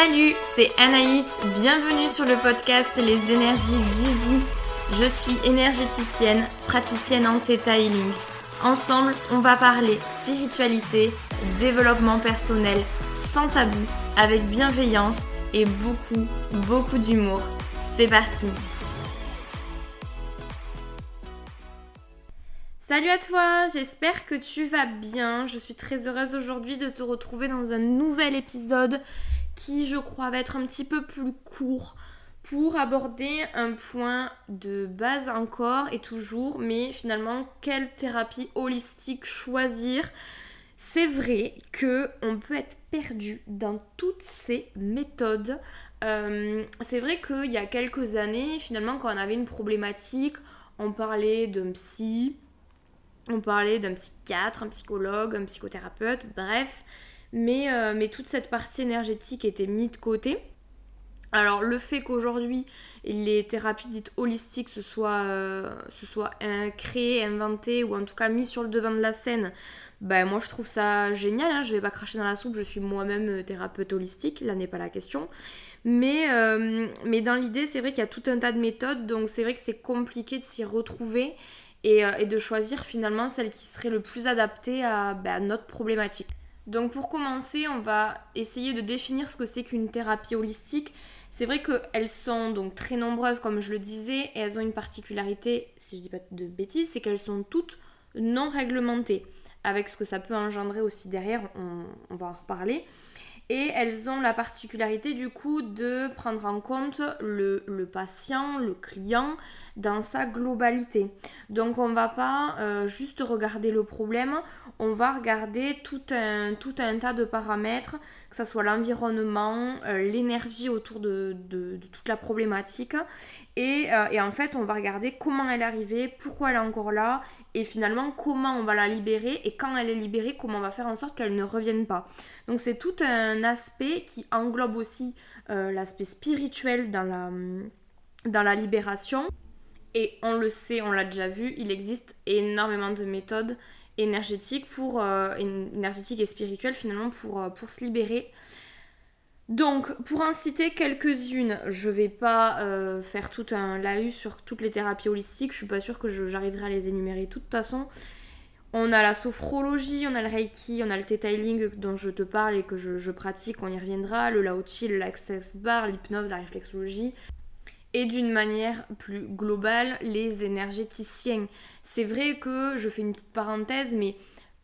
Salut, c'est Anaïs, bienvenue sur le podcast Les énergies d'Easy. Je suis énergéticienne, praticienne en Theta Healing. Ensemble, on va parler spiritualité, développement personnel, sans tabou, avec bienveillance et beaucoup, beaucoup d'humour. C'est parti Salut à toi, j'espère que tu vas bien. Je suis très heureuse aujourd'hui de te retrouver dans un nouvel épisode qui, je crois, va être un petit peu plus court pour aborder un point de base encore et toujours, mais finalement, quelle thérapie holistique choisir? C'est vrai que on peut être perdu dans toutes ces méthodes. Euh, c'est vrai qu'il y a quelques années, finalement, quand on avait une problématique, on parlait d'un psy, on parlait d'un psychiatre, un psychologue, un psychothérapeute, bref. Mais, euh, mais toute cette partie énergétique était mise de côté. Alors le fait qu'aujourd'hui les thérapies dites holistiques se soient, euh, créées, inventées ou en tout cas mises sur le devant de la scène, ben moi je trouve ça génial. Hein. Je vais pas cracher dans la soupe, je suis moi-même euh, thérapeute holistique, là n'est pas la question. Mais, dans l'idée, c'est vrai qu'il y a tout un tas de méthodes, donc c'est vrai que c'est compliqué de s'y retrouver. Et, de choisir finalement celle qui serait le plus adaptée à, bah, notre problématique. Donc pour commencer, on va essayer de définir ce que c'est qu'une thérapie holistique. C'est vrai qu'elles sont donc très nombreuses comme je le disais et elles ont une particularité, si je dis pas de bêtises, c'est qu'elles sont toutes non réglementées. Avec ce que ça peut engendrer aussi derrière, on, va en reparler. Et elles ont la particularité du coup de prendre en compte le, patient, le client, dans sa globalité. Donc on va pas euh, juste regarder le problème, on va regarder tout un, tout un tas de paramètres, que ce soit l'environnement, euh, l'énergie autour de, toute la problématique. Euh, et, en fait, on va regarder comment elle est arrivée, pourquoi elle est encore là, et finalement comment on va la libérer, et quand elle est libérée, comment on va faire en sorte qu'elle ne revienne pas. Donc c'est tout un aspect qui englobe aussi l'aspect spirituel dans la, dans la libération. Et on le sait, on l'a déjà vu, il existe énormément de méthodes énergétiques, euh, énergétiques et spirituelles finalement pour, euh, pour se libérer. Donc, pour en citer quelques-unes, je vais pas euh, faire tout un laïus sur toutes les thérapies holistiques, je suis pas sûre que j'arriverai à les énumérer de toute façon. On a la sophrologie, on a le reiki, on a le detailing dont je te parle et que je, pratique, on y reviendra, le lao chi, le access bar, l'hypnose, la réflexologie et d'une manière plus globale les énergéticiens. C'est vrai que je fais une petite parenthèse, mais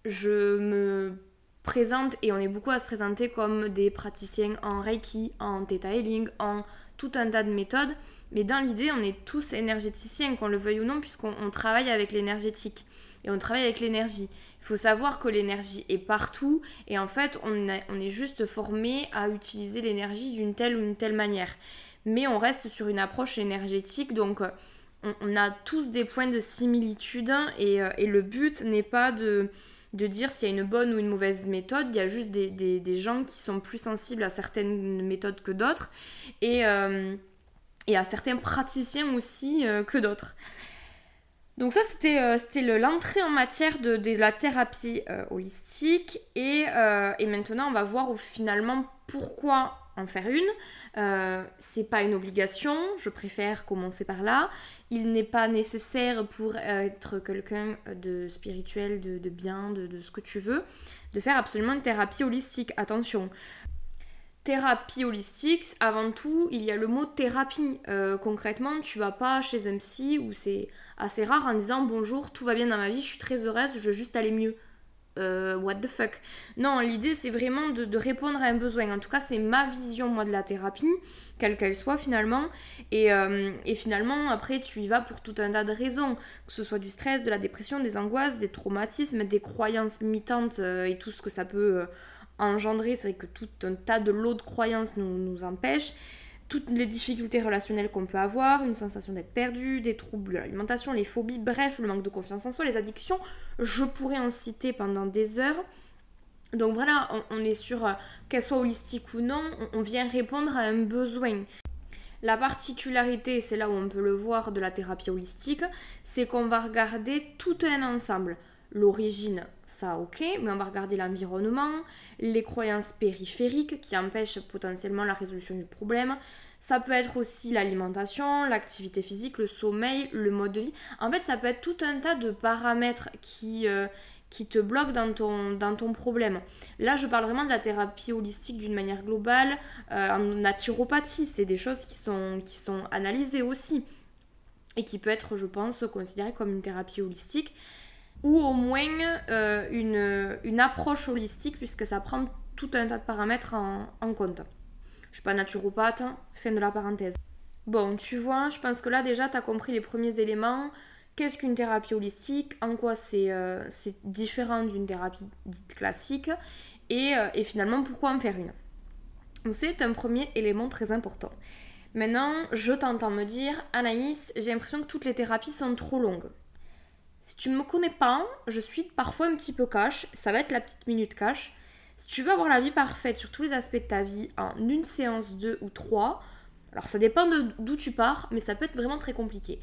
je me présente et on est beaucoup à se présenter comme des praticiens en Reiki, en Theta Healing, en tout un tas de méthodes. Mais dans l'idée, on est tous énergéticiens, qu'on le veuille ou non, puisqu'on travaille avec l'énergétique. Et on travaille avec l'énergie. Il faut savoir que l'énergie est partout et en fait, on, on est juste formé à utiliser l'énergie d'une telle ou une telle manière. Mais on reste sur une approche énergétique, donc on, a tous des points de similitude et, euh, le but n'est pas de, dire s'il y a une bonne ou une mauvaise méthode, il y a juste des, gens qui sont plus sensibles à certaines méthodes que d'autres. Et, euh, à certains praticiens aussi que d'autres. Donc ça, c'était l'entrée en matière de, la thérapie holistique. Et, et, maintenant, on va voir finalement pourquoi en faire une. Euh, c'est pas une obligation, je préfère commencer par là. Il n'est pas nécessaire pour être quelqu'un de spirituel, de, bien, de, ce que tu veux, de faire absolument une thérapie holistique. Attention, thérapie holistique, avant tout, il y a le mot thérapie. Euh, concrètement, tu vas pas chez un psy où c'est assez rare en disant bonjour, tout va bien dans ma vie, je suis très heureuse, je veux juste aller mieux. Euh, what the fuck. Non, l'idée c'est vraiment de, répondre à un besoin. En tout cas, c'est ma vision moi de la thérapie, quelle qu'elle soit finalement. Euh, et, finalement, après, tu y vas pour tout un tas de raisons, que ce soit du stress, de la dépression, des angoisses, des traumatismes, des croyances limitantes et tout ce que ça peut engendrer. C'est que tout un tas de lots de croyances nous, nous empêchent toutes les difficultés relationnelles qu'on peut avoir, une sensation d'être perdu, des troubles de l'alimentation, les phobies, bref, le manque de confiance en soi, les addictions. Je pourrais en citer pendant des heures. Donc voilà, on, est sur, euh, qu'elle soit holistique ou non, on, vient répondre à un besoin. La particularité, c'est là où on peut le voir de la thérapie holistique, c'est qu'on va regarder tout un ensemble. L'origine ça ok, mais on va regarder l'environnement, les croyances périphériques qui empêchent potentiellement la résolution du problème. Ça peut être aussi l'alimentation, l'activité physique, le sommeil, le mode de vie. En fait, ça peut être tout un tas de paramètres qui, euh, qui te bloquent dans ton, dans ton problème. Là, je parle vraiment de la thérapie holistique d'une manière globale. Euh, en naturopathie, c'est des choses qui sont, qui sont analysées aussi et qui peut être, je pense, considérée comme une thérapie holistique ou au moins euh, une, approche holistique puisque ça prend tout un tas de paramètres en, compte. Je suis pas naturopathe, fin de la parenthèse. Bon, tu vois, je pense que là déjà tu as compris les premiers éléments. Qu'est-ce qu'une thérapie holistique? En quoi c'est euh, différent d'une thérapie dite classique? Et, euh, et, finalement pourquoi en faire une? C'est un premier élément très important. Maintenant, je t'entends me dire, Anaïs, j'ai l'impression que toutes les thérapies sont trop longues. Si tu ne me connais pas, je suis parfois un petit peu cash, ça va être la petite minute cash. Si tu veux avoir la vie parfaite sur tous les aspects de ta vie en une séance, deux ou trois, alors ça dépend d'où tu pars, mais ça peut être vraiment très compliqué.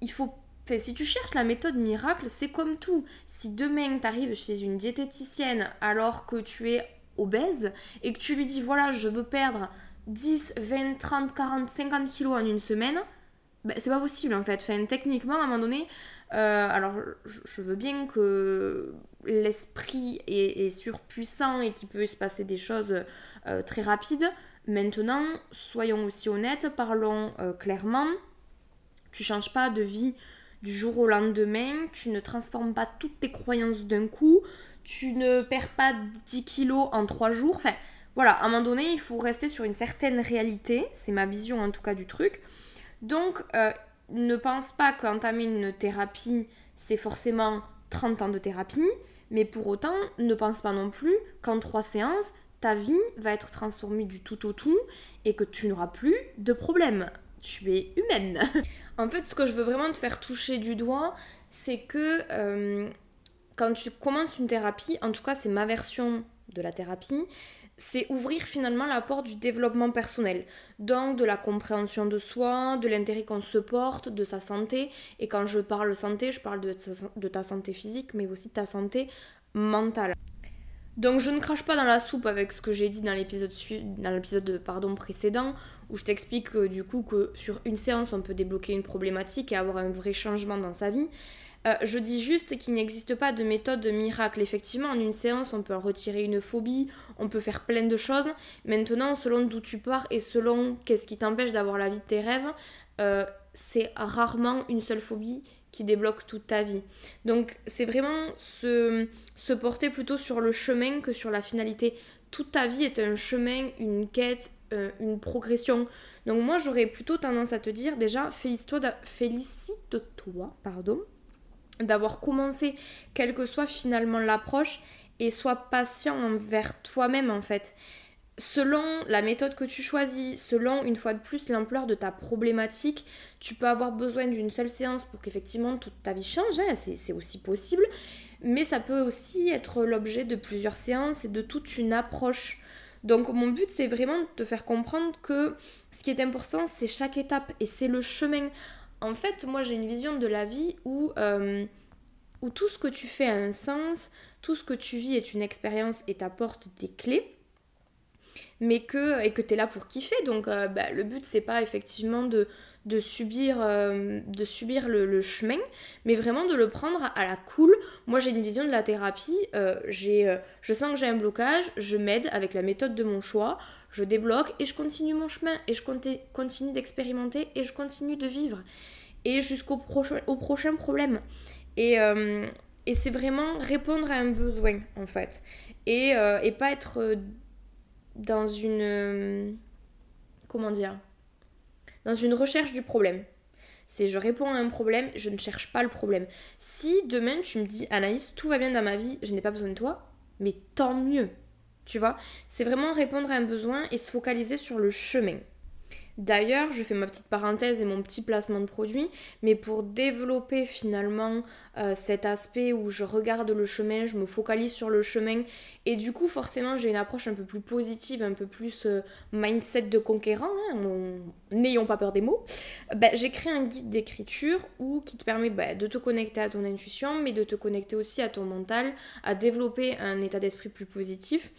Il faut si tu cherches la méthode miracle, c'est comme tout. Si demain tu arrives chez une diététicienne alors que tu es obèse et que tu lui dis voilà, je veux perdre 10, 20, 30, 40, 50 kilos en une semaine, ben, c'est pas possible en fait. Enfin, techniquement, à un moment donné, euh, alors je, veux bien que l'esprit est, surpuissant et qu'il peut se passer des choses euh, très rapides. Maintenant, soyons aussi honnêtes, parlons euh, clairement. Tu changes pas de vie du jour au lendemain, tu ne transformes pas toutes tes croyances d'un coup, tu ne perds pas 10 kilos en 3 jours. Enfin, voilà, à un moment donné, il faut rester sur une certaine réalité, c'est ma vision en tout cas du truc. Donc, ne pense pas qu'entamer une thérapie, c'est forcément 30 ans de thérapie, mais pour autant, ne pense pas non plus qu'en 3 séances, ta vie va être transformée du tout au tout et que tu n'auras plus de problème tu es humaine. en fait, ce que je veux vraiment te faire toucher du doigt, c'est que euh, quand tu commences une thérapie, en tout cas c'est ma version de la thérapie, c'est ouvrir finalement la porte du développement personnel. Donc de la compréhension de soi, de l'intérêt qu'on se porte, de sa santé. Et quand je parle santé, je parle de ta, santé physique, mais aussi de ta santé mentale. Donc je ne crache pas dans la soupe avec ce que j'ai dit dans l'épisode précédent où je t'explique euh, du coup que sur une séance on peut débloquer une problématique et avoir un vrai changement dans sa vie. Euh, je dis juste qu'il n'existe pas de méthode miracle. Effectivement, en une séance, on peut retirer une phobie, on peut faire plein de choses. Maintenant, selon d'où tu pars et selon qu'est-ce qui t'empêche d'avoir la vie de tes rêves, euh, c'est rarement une seule phobie qui débloque toute ta vie. Donc, c'est vraiment se, se porter plutôt sur le chemin que sur la finalité. Toute ta vie est un chemin, une quête, euh, une progression. Donc moi j'aurais plutôt tendance à te dire déjà félicite-toi pardon, d'avoir commencé quelle que soit finalement l'approche et sois patient envers toi-même en fait. Selon la méthode que tu choisis, selon une fois de plus l'ampleur de ta problématique, tu peux avoir besoin d'une seule séance pour qu'effectivement toute ta vie change, hein, c'est aussi possible, mais ça peut aussi être l'objet de plusieurs séances et de toute une approche donc mon but c'est vraiment de te faire comprendre que ce qui est important c'est chaque étape et c'est le chemin. En fait moi j'ai une vision de la vie où, euh, où tout ce que tu fais a un sens, tout ce que tu vis est une expérience et t'apporte des clés mais que et que tu es là pour kiffer donc euh, bah, le but c'est pas effectivement de de subir, euh, de subir le, chemin, mais vraiment de le prendre à la cool. Moi, j'ai une vision de la thérapie. Euh, euh, je sens que j'ai un blocage, je m'aide avec la méthode de mon choix, je débloque et je continue mon chemin et je continue d'expérimenter et je continue de vivre. Et jusqu'au prochain, problème. Et, et c'est vraiment répondre à un besoin, en fait. Et, et pas être dans une... comment dire dans une recherche du problème. C'est je réponds à un problème, je ne cherche pas le problème. Si demain tu me dis Anaïs, tout va bien dans ma vie, je n'ai pas besoin de toi, mais tant mieux. Tu vois? C'est vraiment répondre à un besoin et se focaliser sur le chemin. D'ailleurs, je fais ma petite parenthèse et mon petit placement de produit, mais pour développer finalement euh, cet aspect où je regarde le chemin, je me focalise sur le chemin et du coup forcément j'ai une approche un peu plus positive, un peu plus euh, mindset de conquérant, hein, n'ayons pas peur des mots, bah, j'ai créé un guide d'écriture qui te permet bah, de te connecter à ton intuition mais de te connecter aussi à ton mental, à développer un état d'esprit plus positif.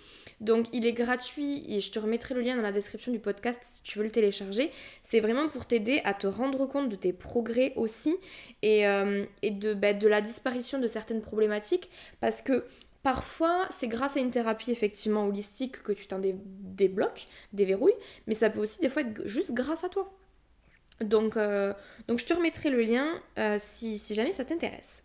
Donc il est gratuit et je te remettrai le lien dans la description du podcast si tu veux le télécharger. C'est vraiment pour t'aider à te rendre compte de tes progrès aussi et, euh, de, bah, de la disparition de certaines problématiques parce que Parfois, c'est grâce à une thérapie effectivement holistique que tu t'en débloques, déverrouilles, mais ça peut aussi des fois être juste grâce à toi. Donc, euh, donc je te remettrai le lien euh, si jamais ça t'intéresse.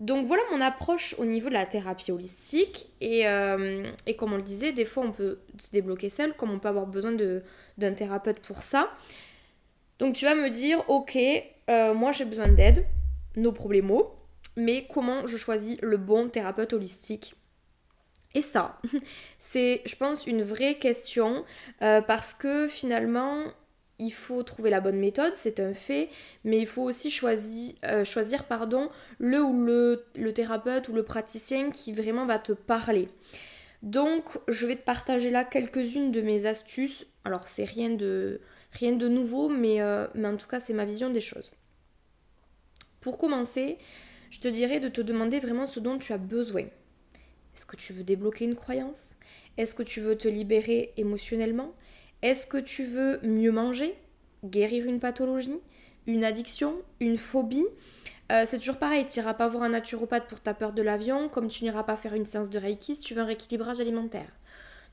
Donc voilà mon approche au niveau de la thérapie holistique. Euh, et, comme on le disait, des fois on peut se débloquer seul, comme on peut avoir besoin d'un thérapeute pour ça. Donc tu vas me dire, ok, euh, moi j'ai besoin d'aide, nos problèmes, mais comment je choisis le bon thérapeute holistique? Et ça, c'est, je pense, une vraie question euh, parce que finalement, il faut trouver la bonne méthode, c'est un fait, mais il faut aussi choisir, euh, choisir pardon, le ou le, thérapeute ou le praticien qui vraiment va te parler. Donc, je vais te partager là quelques-unes de mes astuces. Alors, c'est rien de, rien de nouveau, mais, euh, mais en tout cas, c'est ma vision des choses. Pour commencer, je te dirais de te demander vraiment ce dont tu as besoin. Est-ce que tu veux débloquer une croyance? Est-ce que tu veux te libérer émotionnellement? Est-ce que tu veux mieux manger Guérir une pathologie Une addiction Une phobie? Euh, c'est toujours pareil, tu n'iras pas voir un naturopathe pour ta peur de l'avion, comme tu n'iras pas faire une séance de Reiki si tu veux un rééquilibrage alimentaire.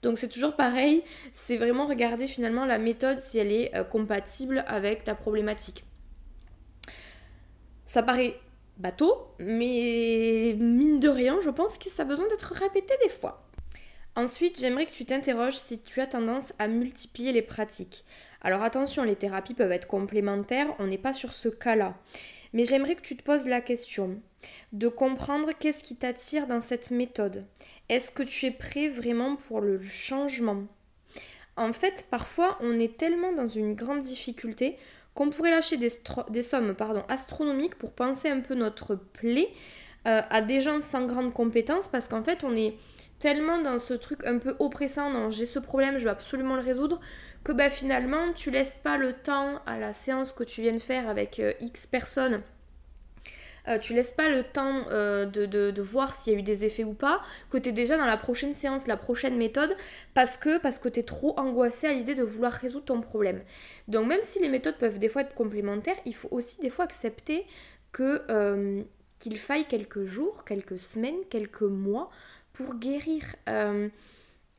Donc c'est toujours pareil, c'est vraiment regarder finalement la méthode si elle est euh, compatible avec ta problématique. Ça paraît bateau, mais mine de rien, je pense que ça a besoin d'être répété des fois. Ensuite, j'aimerais que tu t'interroges si tu as tendance à multiplier les pratiques. Alors attention, les thérapies peuvent être complémentaires, on n'est pas sur ce cas-là. Mais j'aimerais que tu te poses la question de comprendre qu'est-ce qui t'attire dans cette méthode. Est-ce que tu es prêt vraiment pour le changement? En fait, parfois, on est tellement dans une grande difficulté qu'on pourrait lâcher des, sommes astronomiques pour penser un peu notre plaie euh, à des gens sans grande compétence parce qu'en fait, on est tellement dans ce truc un peu oppressant, non, j'ai ce problème, je veux absolument le résoudre, que bah, finalement tu laisses pas le temps à la séance que tu viens de faire avec euh, X personnes. Euh, tu laisses pas le temps euh, de, voir s'il y a eu des effets ou pas, que tu es déjà dans la prochaine séance, la prochaine méthode, parce que, parce que tu es trop angoissé à l'idée de vouloir résoudre ton problème. Donc même si les méthodes peuvent des fois être complémentaires, il faut aussi des fois accepter que qu'il faille quelques jours, quelques semaines, quelques mois pour guérir, euh,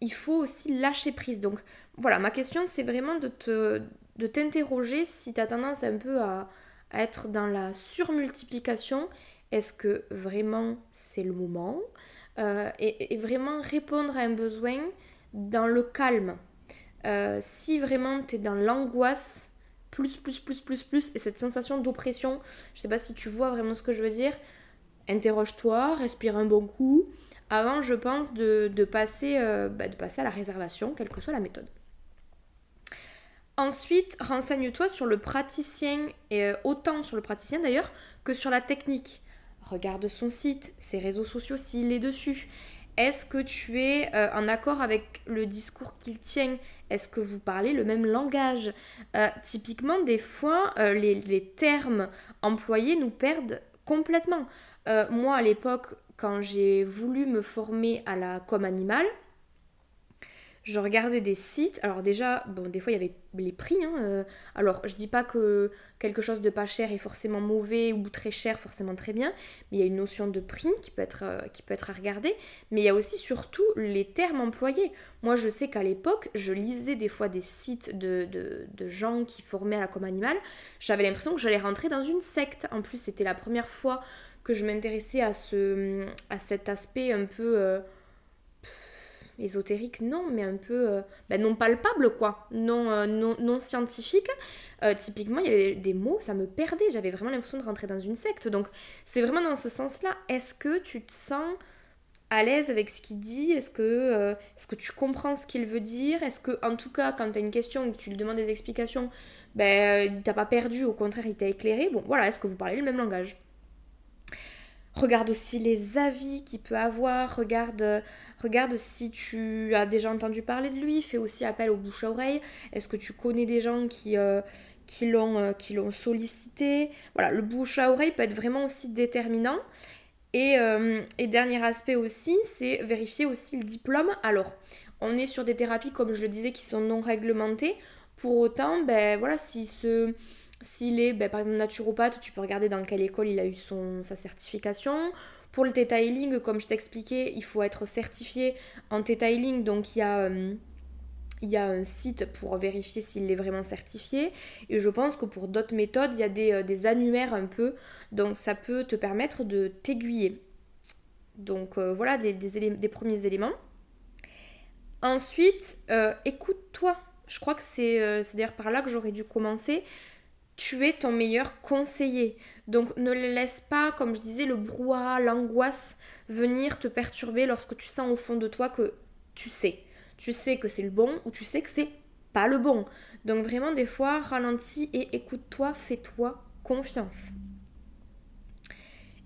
il faut aussi lâcher prise. Donc voilà, ma question c'est vraiment de te de t'interroger si tu as tendance un peu à, être dans la surmultiplication. Est-ce que vraiment c'est le moment euh, et, vraiment répondre à un besoin dans le calme. Euh, si vraiment tu es dans l'angoisse, plus, plus, plus, plus, plus, et cette sensation d'oppression, je sais pas si tu vois vraiment ce que je veux dire, interroge-toi, respire un bon coup, avant, je pense, de, passer, euh, bah, de passer à la réservation, quelle que soit la méthode. Ensuite, renseigne-toi sur le praticien, et euh, autant sur le praticien d'ailleurs que sur la technique. Regarde son site, ses réseaux sociaux s'il est dessus. Est-ce que tu es euh, en accord avec le discours qu'il tient? Est-ce que vous parlez le même langage? Typiquement, des fois, les, les, termes employés nous perdent complètement. moi, à l'époque, quand j'ai voulu me former à la com animale, je regardais des sites. Alors déjà, bon, des fois il y avait les prix. Hein, euh. alors je dis pas que quelque chose de pas cher est forcément mauvais ou très cher forcément très bien, mais il y a une notion de prix qui peut être, euh, à regarder. Mais il y a aussi surtout les termes employés. Moi je sais qu'à l'époque, je lisais des fois des sites de, de, gens qui formaient à la com animale. J'avais l'impression que j'allais rentrer dans une secte. En plus, c'était la première fois que je m'intéressais à, ce, à cet aspect un peu euh, ésotérique, non, mais un peu euh, ben non palpable, quoi, non, euh, non, non, scientifique. typiquement, il y avait des mots, ça me perdait, j'avais vraiment l'impression de rentrer dans une secte. Donc, c'est vraiment dans ce sens-là. Est-ce que tu te sens à l'aise avec ce qu'il dit? Est-ce que, est-ce que tu comprends ce qu'il veut dire? Est-ce que, en tout cas, quand tu as une question et que tu lui demandes des explications, ben, t'as pas perdu, au contraire, il t'a éclairé? Bon, voilà, est-ce que vous parlez le même langage? Regarde aussi les avis qu'il peut avoir, regarde, regarde si tu as déjà entendu parler de lui, fais aussi appel aux bouche à oreille. Est-ce que tu connais des gens qui, euh, qui l'ont sollicité? Voilà, le bouche à oreille peut être vraiment aussi déterminant. Et, et dernier aspect aussi, c'est vérifier aussi le diplôme. Alors, on est sur des thérapies, comme je le disais, qui sont non réglementées. Pour autant, ben voilà, si ce s'il est, ben, par exemple, naturopathe, tu peux regarder dans quelle école il a eu sa certification. Pour le Theta Healing, comme je t'expliquais, il faut être certifié en Theta Healing. Donc, il y a... Euh, il y a un site pour vérifier s'il est vraiment certifié. Et je pense que pour d'autres méthodes, il y a des, euh, annuaires un peu. Donc ça peut te permettre de t'aiguiller. Donc euh, voilà des, premiers éléments. Ensuite, écoute-toi. Je crois que c'est d'ailleurs par là que j'aurais dû commencer tu es ton meilleur conseiller. Donc ne laisse pas, comme je disais, le brouhaha, l'angoisse venir te perturber lorsque tu sens au fond de toi que tu sais. Tu sais que c'est le bon ou tu sais que c'est pas le bon. Donc vraiment des fois, ralentis et écoute-toi, fais-toi confiance.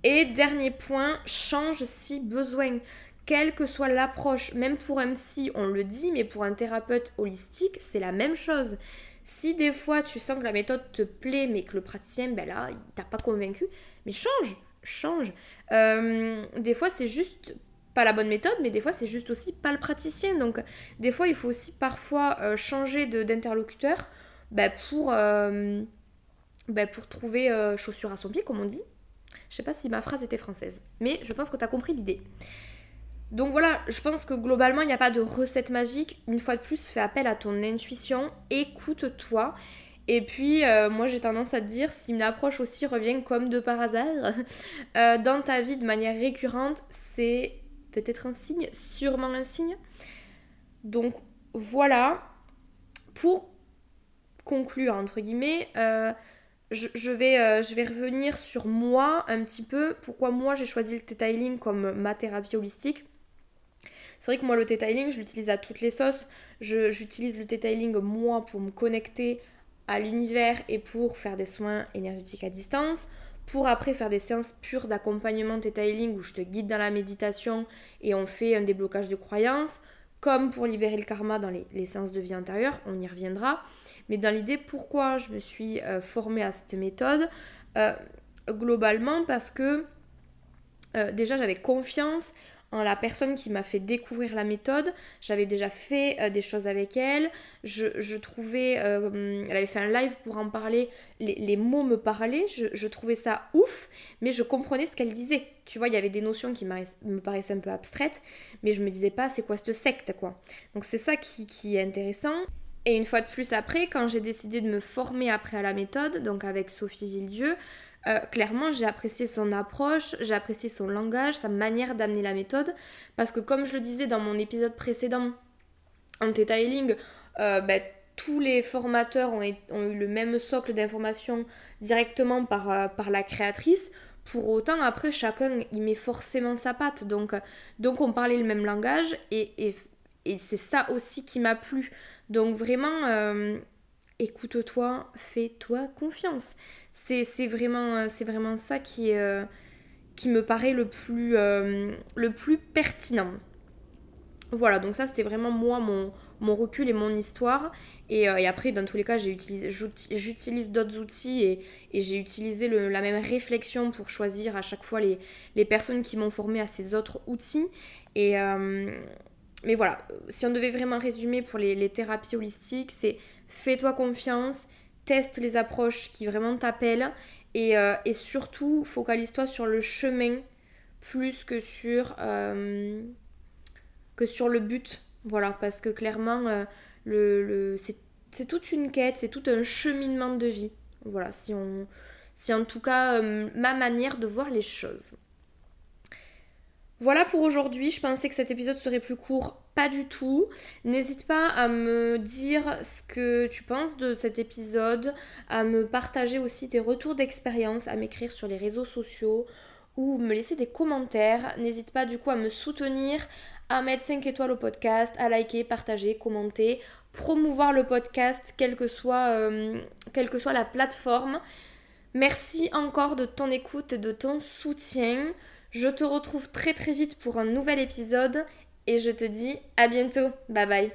Et dernier point, change si besoin. Quelle que soit l'approche, même pour un psy, on le dit, mais pour un thérapeute holistique, c'est la même chose. Si des fois tu sens que la méthode te plaît, mais que le praticien, ben là, il t'a pas convaincu, mais change, change. Euh, des fois, c'est juste pas la bonne méthode, mais des fois, c'est juste aussi pas le praticien. Donc, des fois, il faut aussi parfois euh, changer d'interlocuteur ben, pour, euh, ben, pour trouver chaussure à son pied, comme on dit. Je sais pas si ma phrase était française, mais je pense que tu as compris l'idée. Donc voilà, je pense que globalement, il n'y a pas de recette magique. Une fois de plus, fais appel à ton intuition, écoute-toi. Et puis, euh, moi, j'ai tendance à te dire, si une approche aussi revient comme de par hasard euh, dans ta vie de manière récurrente, c'est peut-être un signe, sûrement un signe. Donc voilà, pour conclure, entre guillemets, euh, je, vais, revenir sur moi un petit peu, pourquoi moi j'ai choisi le detailing comme ma thérapie holistique? C'est vrai que moi, le detailing, je l'utilise à toutes les sauces. J'utilise le detailing, moi, pour me connecter à l'univers et pour faire des soins énergétiques à distance. Pour après faire des séances pures d'accompagnement detailing où je te guide dans la méditation et on fait un déblocage de croyances. Comme pour libérer le karma dans les, séances de vie intérieure, on y reviendra. Mais dans l'idée, pourquoi je me suis euh, formée à cette méthode? Euh, Globalement, parce que euh, déjà j'avais confiance la personne qui m'a fait découvrir la méthode. J'avais déjà fait euh, des choses avec elle. Je, trouvais. Euh, elle avait fait un live pour en parler. Les, mots me parlaient. Je, trouvais ça ouf, mais je comprenais ce qu'elle disait. Tu vois, il y avait des notions qui me paraissaient un peu abstraites, mais je me disais pas c'est quoi cette secte, quoi? Donc c'est ça qui, qui est intéressant. Et une fois de plus après, quand j'ai décidé de me former après à la méthode, donc avec Sophie Gildieu, euh, clairement, j'ai apprécié son approche, j'ai apprécié son langage, sa manière d'amener la méthode, parce que comme je le disais dans mon épisode précédent en detailing, euh, ben, tous les formateurs ont, eu le même socle d'informations directement par, euh, par la créatrice. Pour autant, après, chacun y met forcément sa patte. Donc, donc on parlait le même langage et, et c'est ça aussi qui m'a plu. Donc vraiment, écoute-toi, fais-toi confiance. C'est vraiment, euh, vraiment ça qui, euh, me paraît le plus, euh, le plus pertinent. Voilà, donc ça c'était vraiment moi, mon, recul et mon histoire. Et, après, dans tous les cas, j'utilise d'autres outils et, j'ai utilisé la même réflexion pour choisir à chaque fois les, personnes qui m'ont formé à ces autres outils. Et, mais voilà, si on devait vraiment résumer pour les thérapies holistiques, c'est fais-toi confiance, teste les approches qui vraiment t'appellent et, euh, surtout focalise-toi sur le chemin plus que sur, euh, que sur le but. Voilà, parce que clairement, euh, c'est toute une quête, c'est tout un cheminement de vie. Voilà, si on, si en tout cas ma manière de voir les choses. Voilà pour aujourd'hui, je pensais que cet épisode serait plus court, pas du tout. N'hésite pas à me dire ce que tu penses de cet épisode, à me partager aussi tes retours d'expérience, à m'écrire sur les réseaux sociaux ou me laisser des commentaires. N'hésite pas du coup à me soutenir, à mettre 5 étoiles au podcast, à liker, partager, commenter, promouvoir le podcast, quelle que soit, euh, quelle que soit la plateforme. Merci encore de ton écoute et de ton soutien. Je te retrouve très très vite pour un nouvel épisode et je te dis à bientôt. Bye bye.